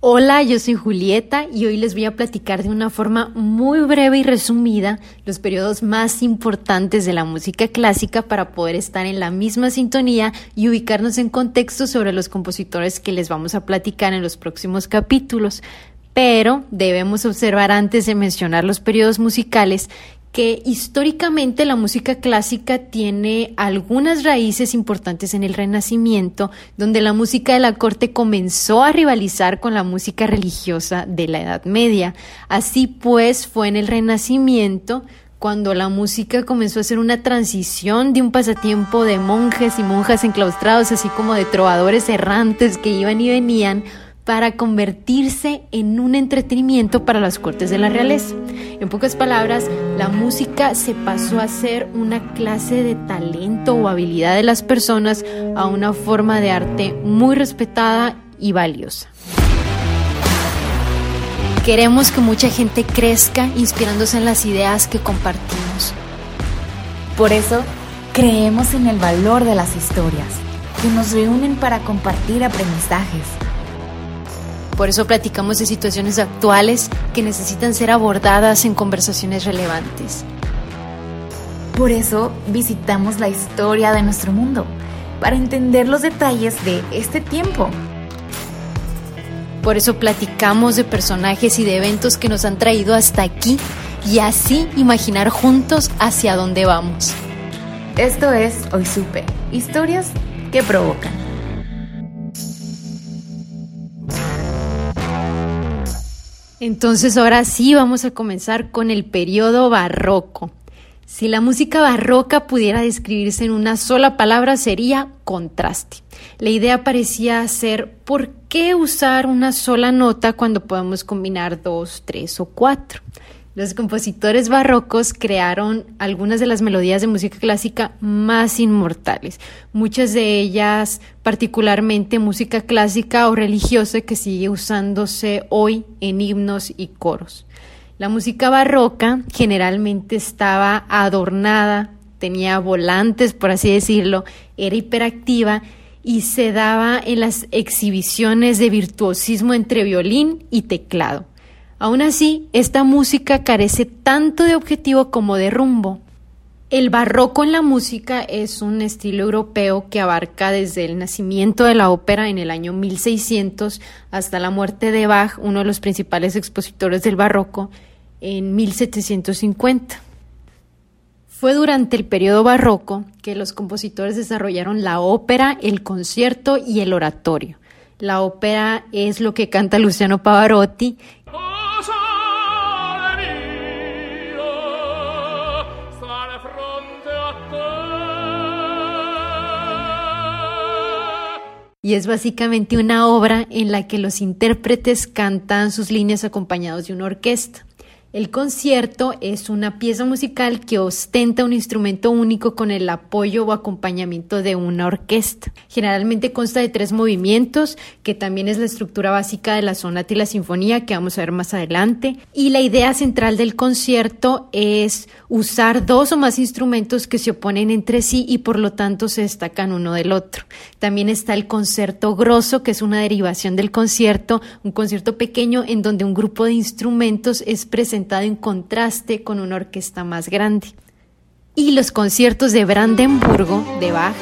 Hola, yo soy Julieta y hoy les voy a platicar de una forma muy breve y resumida los periodos más importantes de la música clásica para poder estar en la misma sintonía y ubicarnos en contexto sobre los compositores que les vamos a platicar en los próximos capítulos. Pero debemos observar antes de mencionar los periodos musicales que históricamente la música clásica tiene algunas raíces importantes en el Renacimiento, donde la música de la corte comenzó a rivalizar con la música religiosa de la Edad Media. Así pues, fue en el Renacimiento cuando la música comenzó a ser una transición de un pasatiempo de monjes y monjas enclaustrados, así como de trovadores errantes que iban y venían, para convertirse en un entretenimiento para las cortes de la realeza. En pocas palabras, la música se pasó a ser una clase de talento o habilidad de las personas a una forma de arte muy respetada y valiosa. Queremos que mucha gente crezca inspirándose en las ideas que compartimos. Por eso, creemos en el valor de las historias, que nos reúnen para compartir aprendizajes por eso platicamos de situaciones actuales que necesitan ser abordadas en conversaciones relevantes. Por eso visitamos la historia de nuestro mundo, para entender los detalles de este tiempo. Por eso platicamos de personajes y de eventos que nos han traído hasta aquí y así imaginar juntos hacia dónde vamos. Esto es Hoy Supe, historias que provocan. Entonces ahora sí vamos a comenzar con el periodo barroco. Si la música barroca pudiera describirse en una sola palabra sería contraste. La idea parecía ser ¿por qué usar una sola nota cuando podemos combinar dos, tres o cuatro? Los compositores barrocos crearon algunas de las melodías de música clásica más inmortales, muchas de ellas particularmente música clásica o religiosa que sigue usándose hoy en himnos y coros. La música barroca generalmente estaba adornada, tenía volantes, por así decirlo, era hiperactiva y se daba en las exhibiciones de virtuosismo entre violín y teclado. Aún así, esta música carece tanto de objetivo como de rumbo. El barroco en la música es un estilo europeo que abarca desde el nacimiento de la ópera en el año 1600 hasta la muerte de Bach, uno de los principales expositores del barroco, en 1750. Fue durante el periodo barroco que los compositores desarrollaron la ópera, el concierto y el oratorio. La ópera es lo que canta Luciano Pavarotti y es básicamente una obra en la que los intérpretes cantan sus líneas acompañados de una orquesta. El concierto es una pieza musical que ostenta un instrumento único con el apoyo o acompañamiento de una orquesta. Generalmente consta de tres movimientos, que también es la estructura básica de la sonata y la sinfonía que vamos a ver más adelante. Y la idea central del concierto es usar dos o más instrumentos que se oponen entre sí y por lo tanto se destacan uno del otro. También está el concierto grosso, que es una derivación del concierto, un concierto pequeño en donde un grupo de instrumentos es presentado en contraste con una orquesta más grande. Y los conciertos de Brandenburgo de Bach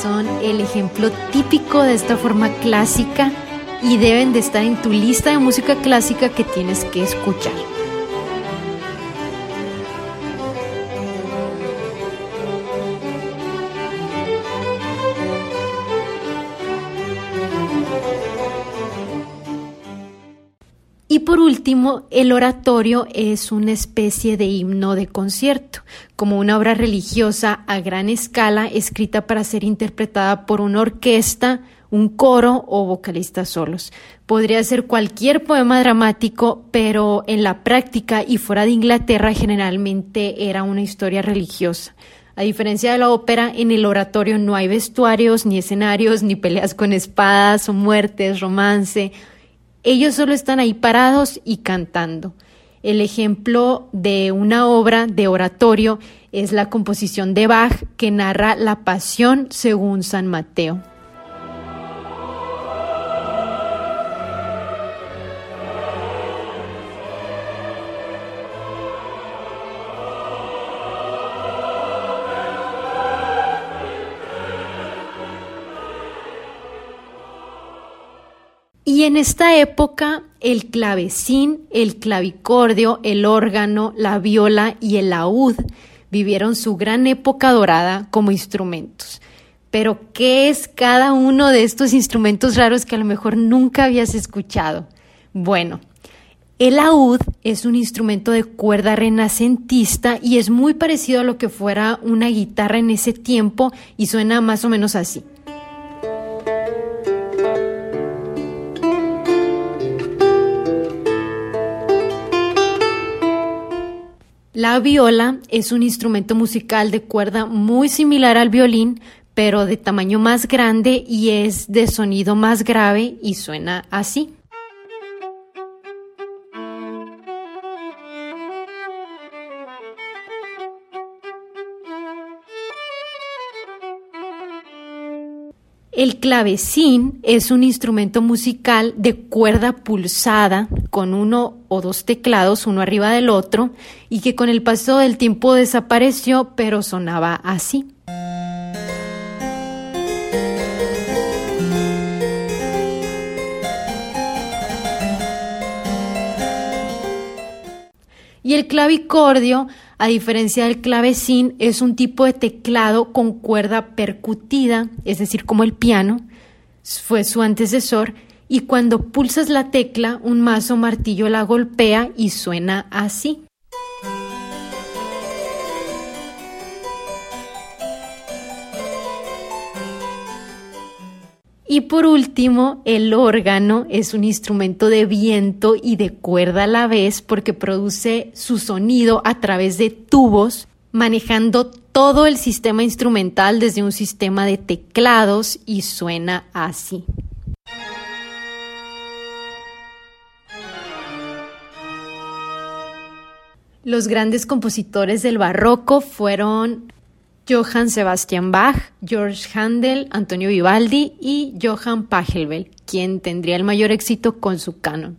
son el ejemplo típico de esta forma clásica y deben de estar en tu lista de música clásica que tienes que escuchar. Último, el oratorio es una especie de himno de concierto, como una obra religiosa a gran escala escrita para ser interpretada por una orquesta un coro o vocalistas solos. Podría ser cualquier poema dramático, pero en la práctica y fuera de Inglaterra generalmente era una historia religiosa. A diferencia de la ópera, en el oratorio no hay vestuarios, ni escenarios, ni peleas con espadas o muertes, romance. Ellos solo están ahí parados y cantando. El ejemplo de una obra de oratorio es la composición de Bach que narra la pasión según San Mateo. Y en esta época el clavecín, el clavicordio, el órgano, la viola y el laúd vivieron su gran época dorada como instrumentos. Pero, ¿qué es cada uno de estos instrumentos raros que a lo mejor nunca habías escuchado? Bueno, el laúd es un instrumento de cuerda renacentista y es muy parecido a lo que fuera una guitarra en ese tiempo y suena más o menos así. La viola es un instrumento musical de cuerda muy similar al violín, pero de tamaño más grande y es de sonido más grave y suena así. El clavecín es un instrumento musical de cuerda pulsada con uno o dos teclados uno arriba del otro y que con el paso del tiempo desapareció pero sonaba así. Y el clavicordio a diferencia del clavecín, es un tipo de teclado con cuerda percutida, es decir, como el piano, fue su antecesor, y cuando pulsas la tecla, un mazo martillo la golpea y suena así. Y por último, el órgano es un instrumento de viento y de cuerda a la vez porque produce su sonido a través de tubos, manejando todo el sistema instrumental desde un sistema de teclados y suena así. Los grandes compositores del barroco fueron Johann Sebastian Bach, George Handel, Antonio Vivaldi y Johann Pachelbel, quien tendría el mayor éxito con su canon.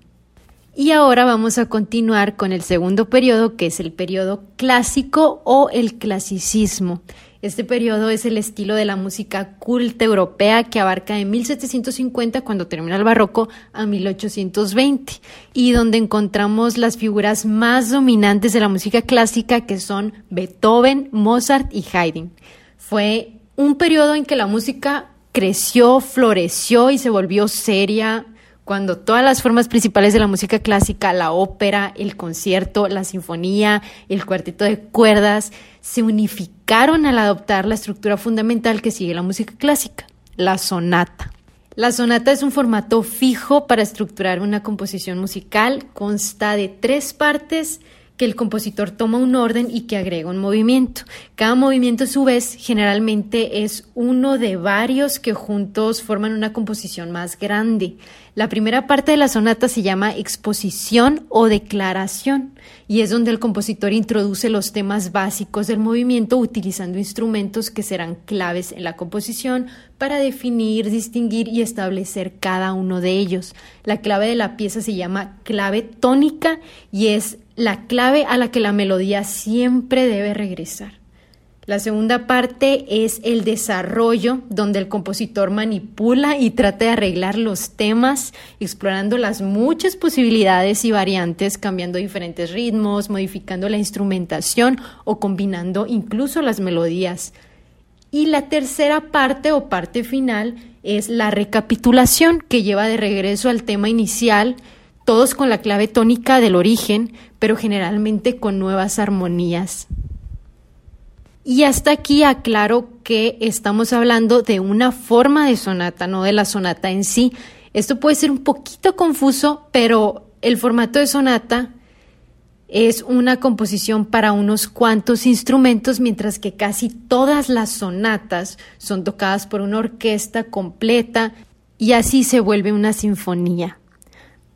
Y ahora vamos a continuar con el segundo periodo, que es el periodo clásico o el clasicismo. Este periodo es el estilo de la música culta europea que abarca de 1750, cuando termina el barroco, a 1820, y donde encontramos las figuras más dominantes de la música clásica, que son Beethoven, Mozart y Haydn. Fue un periodo en que la música creció, floreció y se volvió seria, cuando todas las formas principales de la música clásica, la ópera, el concierto, la sinfonía, el cuarteto de cuerdas, se unificaron al adoptar la estructura fundamental que sigue la música clásica, la sonata. La sonata es un formato fijo para estructurar una composición musical, consta de tres partes que el compositor toma un orden y que agrega un movimiento. Cada movimiento a su vez generalmente es uno de varios que juntos forman una composición más grande. La primera parte de la sonata se llama exposición o declaración y es donde el compositor introduce los temas básicos del movimiento utilizando instrumentos que serán claves en la composición para definir, distinguir y establecer cada uno de ellos. La clave de la pieza se llama clave tónica y es la clave a la que la melodía siempre debe regresar. La segunda parte es el desarrollo, donde el compositor manipula y trata de arreglar los temas, explorando las muchas posibilidades y variantes, cambiando diferentes ritmos, modificando la instrumentación o combinando incluso las melodías. Y la tercera parte o parte final es la recapitulación, que lleva de regreso al tema inicial, todos con la clave tónica del origen, pero generalmente con nuevas armonías. Y hasta aquí aclaro que estamos hablando de una forma de sonata, no de la sonata en sí. Esto puede ser un poquito confuso, pero el formato de sonata es una composición para unos cuantos instrumentos, mientras que casi todas las sonatas son tocadas por una orquesta completa y así se vuelve una sinfonía.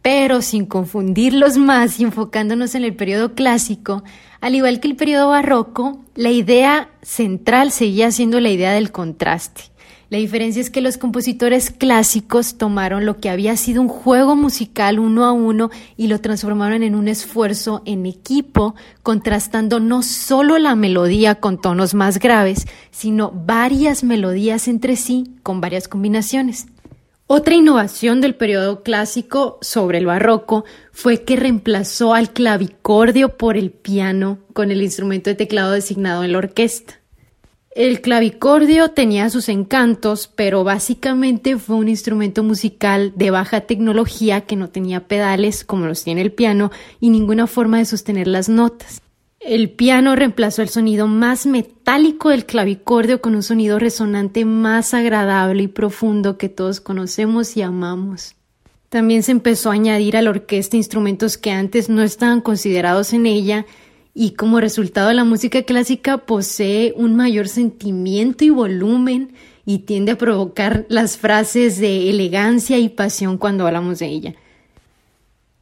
Pero sin confundirlos más y enfocándonos en el periodo clásico, al igual que el periodo barroco, la idea central seguía siendo la idea del contraste. La diferencia es que los compositores clásicos tomaron lo que había sido un juego musical uno a uno y lo transformaron en un esfuerzo en equipo, contrastando no solo la melodía con tonos más graves, sino varias melodías entre sí con varias combinaciones. Otra innovación del periodo clásico sobre el barroco fue que reemplazó al clavicordio por el piano con el instrumento de teclado designado en la orquesta. El clavicordio tenía sus encantos, pero básicamente fue un instrumento musical de baja tecnología que no tenía pedales como los tiene el piano y ninguna forma de sostener las notas. El piano reemplazó el sonido más metálico del clavicordio con un sonido resonante más agradable y profundo que todos conocemos y amamos. También se empezó a añadir a la orquesta instrumentos que antes no estaban considerados en ella y como resultado la música clásica posee un mayor sentimiento y volumen y tiende a provocar las frases de elegancia y pasión cuando hablamos de ella.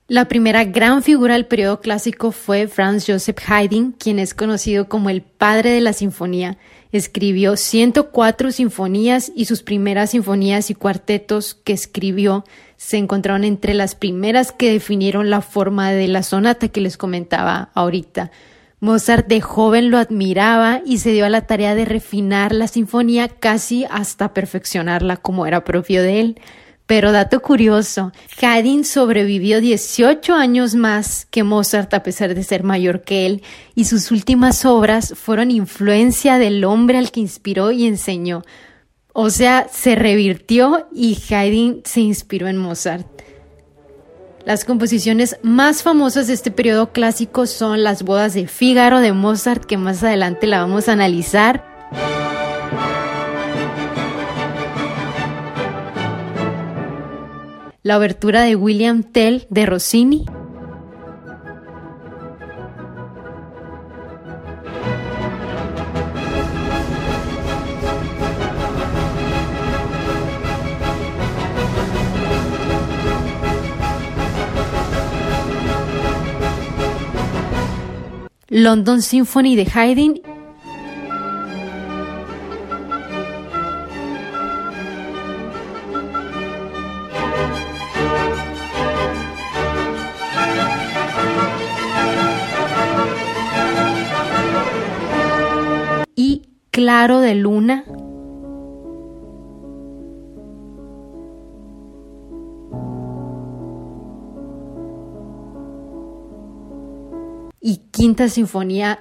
La primera gran figura del periodo clásico fue Franz Joseph Haydn, quien es conocido como el padre de la sinfonía. Escribió 104 sinfonías y sus primeras sinfonías y cuartetos que escribió se encontraron entre las primeras que definieron la forma de la sonata que les comentaba ahorita. Mozart de joven lo admiraba y se dio a la tarea de refinar la sinfonía casi hasta perfeccionarla como era propio de él. Pero dato curioso, Haydn sobrevivió 18 años más que Mozart a pesar de ser mayor que él y sus últimas obras fueron influencia del hombre al que inspiró y enseñó. O sea, se revirtió y Haydn se inspiró en Mozart. Las composiciones más famosas de este periodo clásico son las bodas de Fígaro de Mozart, que más adelante la vamos a analizar. La obertura de William Tell de Rossini. London Symphony de Haydn claro de luna. Y quinta sinfonía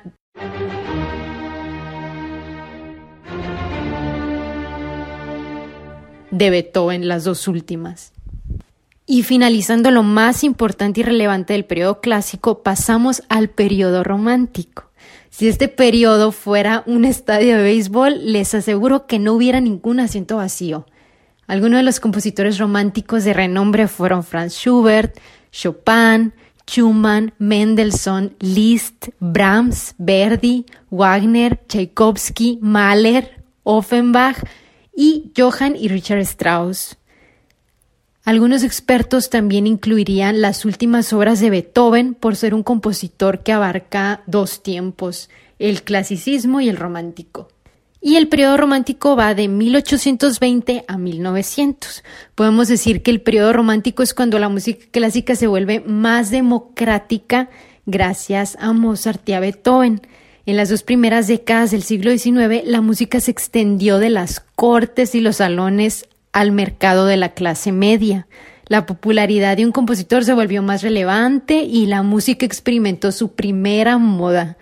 de Beethoven, las dos últimas. Y finalizando lo más importante y relevante del periodo clásico, pasamos al periodo romántico. Si este periodo fuera un estadio de béisbol, les aseguro que no hubiera ningún asiento vacío. Algunos de los compositores románticos de renombre fueron Franz Schubert, Chopin, Schumann, Mendelssohn, Liszt, Brahms, Verdi, Wagner, Tchaikovsky, Mahler, Offenbach y Johann y Richard Strauss. Algunos expertos también incluirían las últimas obras de Beethoven por ser un compositor que abarca dos tiempos, el clasicismo y el romántico. Y el periodo romántico va de 1820 a 1900. Podemos decir que el periodo romántico es cuando la música clásica se vuelve más democrática gracias a Mozart y a Beethoven. En las dos primeras décadas del siglo XIX, la música se extendió de las cortes y los salones al mercado de la clase media. La popularidad de un compositor se volvió más relevante y la música experimentó su primera moda,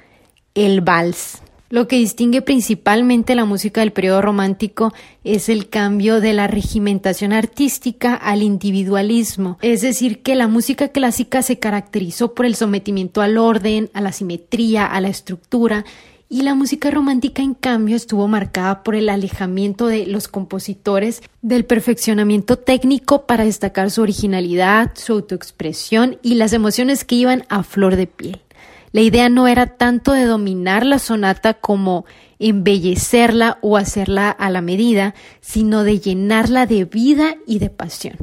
el vals. Lo que distingue principalmente la música del periodo romántico es el cambio de la regimentación artística al individualismo, es decir, que la música clásica se caracterizó por el sometimiento al orden, a la simetría, a la estructura, Y la música romántica, en cambio, estuvo marcada por el alejamiento de los compositores del perfeccionamiento técnico para destacar su originalidad, su autoexpresión y las emociones que iban a flor de piel. La idea no era tanto de dominar la sonata como embellecerla o hacerla a la medida, sino de llenarla de vida y de pasión.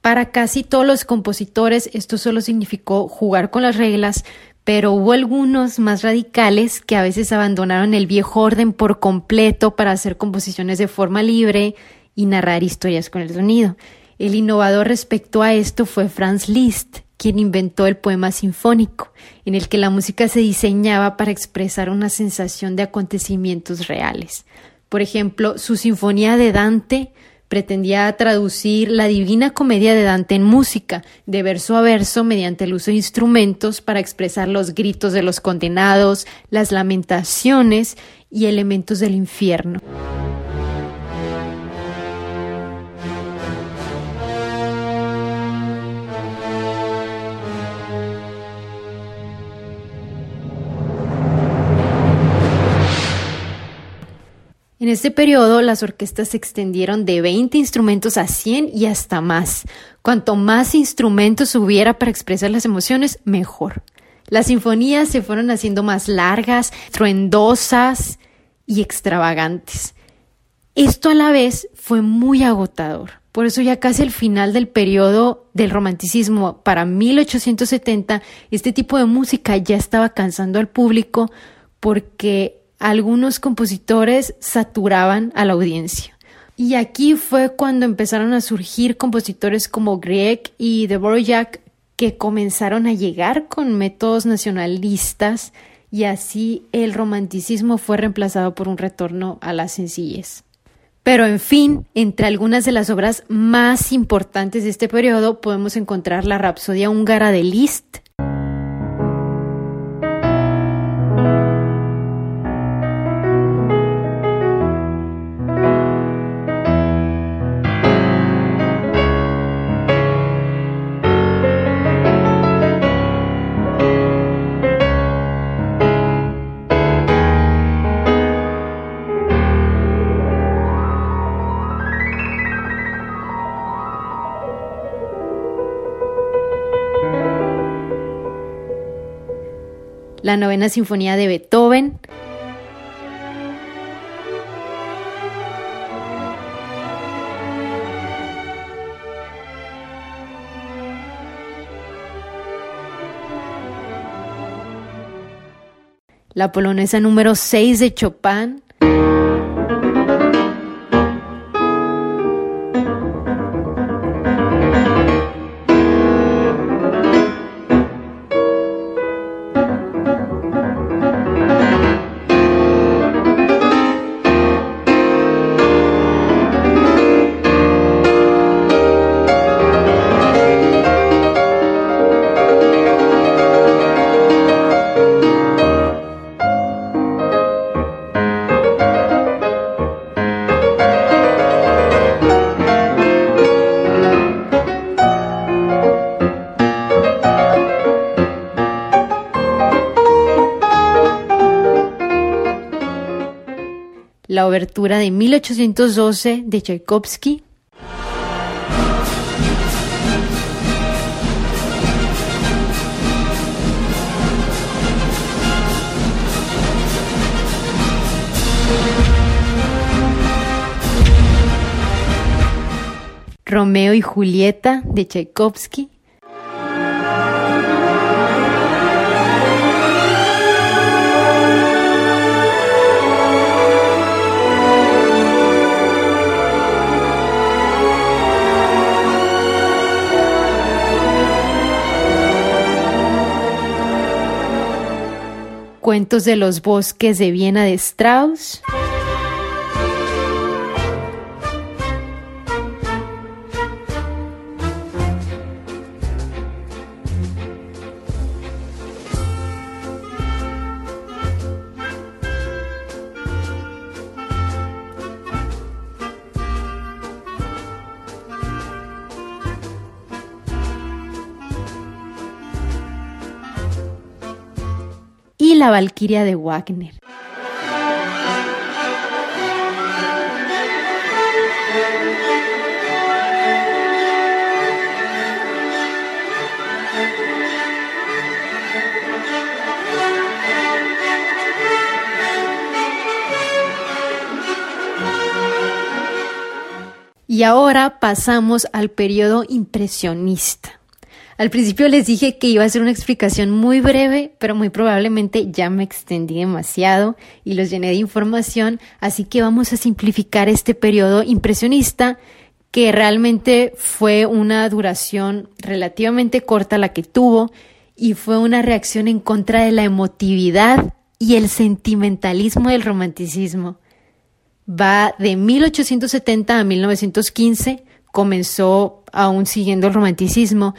Para casi todos los compositores esto solo significó jugar con las reglas, pero hubo algunos más radicales que a veces abandonaron el viejo orden por completo para hacer composiciones de forma libre y narrar historias con el sonido. El innovador respecto a esto fue Franz Liszt, quien inventó el poema sinfónico, en el que la música se diseñaba para expresar una sensación de acontecimientos reales. Por ejemplo, su Sinfonía de Dante pretendía traducir la divina comedia de Dante en música, de verso a verso, mediante el uso de instrumentos para expresar los gritos de los condenados, las lamentaciones y elementos del infierno. Este periodo, las orquestas se extendieron de 20 instrumentos a 100 y hasta más. Cuanto más instrumentos hubiera para expresar las emociones, mejor. Las sinfonías se fueron haciendo más largas, truendosas y extravagantes. Esto a la vez fue muy agotador. Por eso ya casi al final del periodo del romanticismo, para 1870, este tipo de música ya estaba cansando al público porque algunos compositores saturaban a la audiencia. Y aquí fue cuando empezaron a surgir compositores como Grieg y Dvorak que comenzaron a llegar con métodos nacionalistas y así el romanticismo fue reemplazado por un retorno a la sencillez. Pero en fin, entre algunas de las obras más importantes de este periodo podemos encontrar la Rapsodia húngara de Liszt, la novena sinfonía de Beethoven. La polonesa número 6 de Chopin. La obertura de 1812 de Tchaikovsky. Romeo y Julieta de Tchaikovsky. Cuentos de los bosques de Viena de Strauss. la Valquiria de Wagner. Y ahora pasamos al periodo impresionista. Al principio les dije que iba a ser una explicación muy breve, pero muy probablemente ya me extendí demasiado y los llené de información, así que vamos a simplificar este periodo impresionista que realmente fue una duración relativamente corta la que tuvo y fue una reacción en contra de la emotividad y el sentimentalismo del romanticismo. Va de 1870 a 1915, comenzó aún siguiendo el romanticismo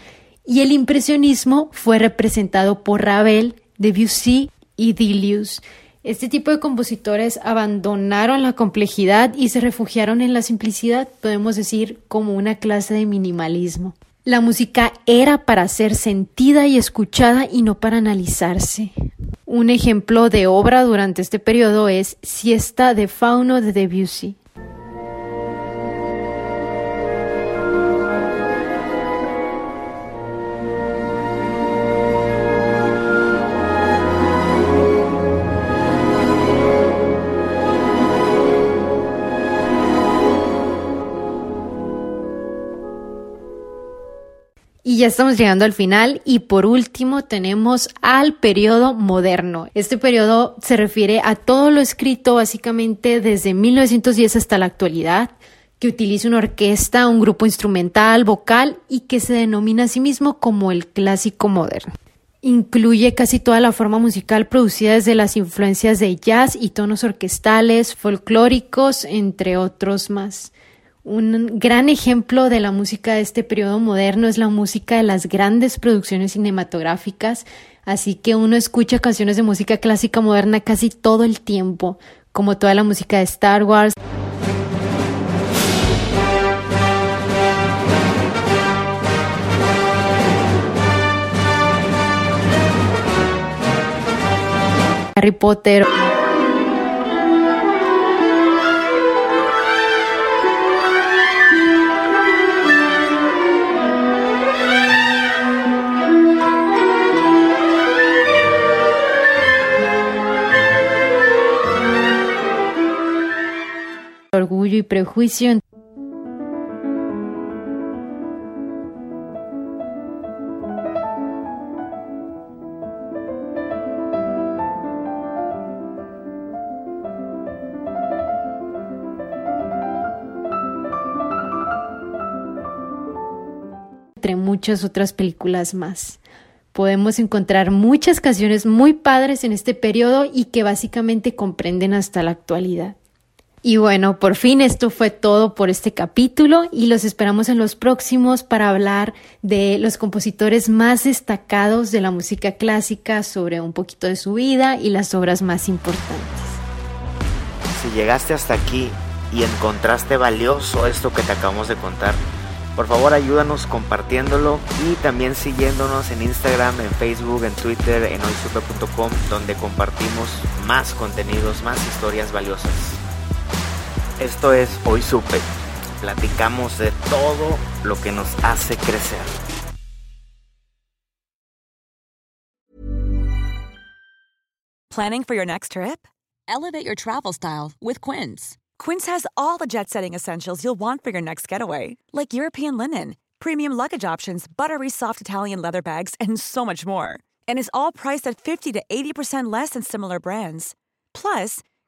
y el impresionismo fue representado por Ravel, Debussy y Dilius. Este tipo de compositores abandonaron la complejidad y se refugiaron en la simplicidad, podemos decir, como una clase de minimalismo. La música era para ser sentida y escuchada y no para analizarse. Un ejemplo de obra durante este periodo es Siesta de Fauno de Debussy. Ya estamos llegando al final y por último tenemos al periodo moderno. Este periodo se refiere a todo lo escrito básicamente desde 1910 hasta la actualidad, que utiliza una orquesta, un grupo instrumental, vocal y que se denomina a sí mismo como el clásico moderno. Incluye casi toda la forma musical producida desde las influencias de jazz y tonos orquestales, folclóricos, entre otros más. Un gran ejemplo de la música de este periodo moderno es la música de las grandes producciones cinematográficas, así que uno escucha canciones de música clásica moderna casi todo el tiempo, como toda la música de Star Wars. Harry Potter. Y prejuicio. entre muchas otras películas más. Podemos encontrar muchas canciones muy padres en este periodo y que básicamente comprenden hasta la actualidad. Y bueno, por fin esto fue todo por este capítulo y los esperamos en los próximos para hablar de los compositores más destacados de la música clásica, sobre un poquito de su vida y las obras más importantes. Si llegaste hasta aquí y encontraste valioso esto que te acabamos de contar, por favor ayúdanos compartiéndolo y también siguiéndonos en Instagram, en Facebook, en Twitter, en hoysupe.com, donde compartimos más contenidos, más historias valiosas. Esto es Hoy Supe. Platicamos de todo lo que nos hace crecer. Planning for your next trip? Elevate your travel style with Quince. Quince has all the jet setting essentials you'll want for your next getaway, like European linen, premium luggage options, buttery soft Italian leather bags, and so much more. And is all priced at 50 to 80% less than similar brands. Plus,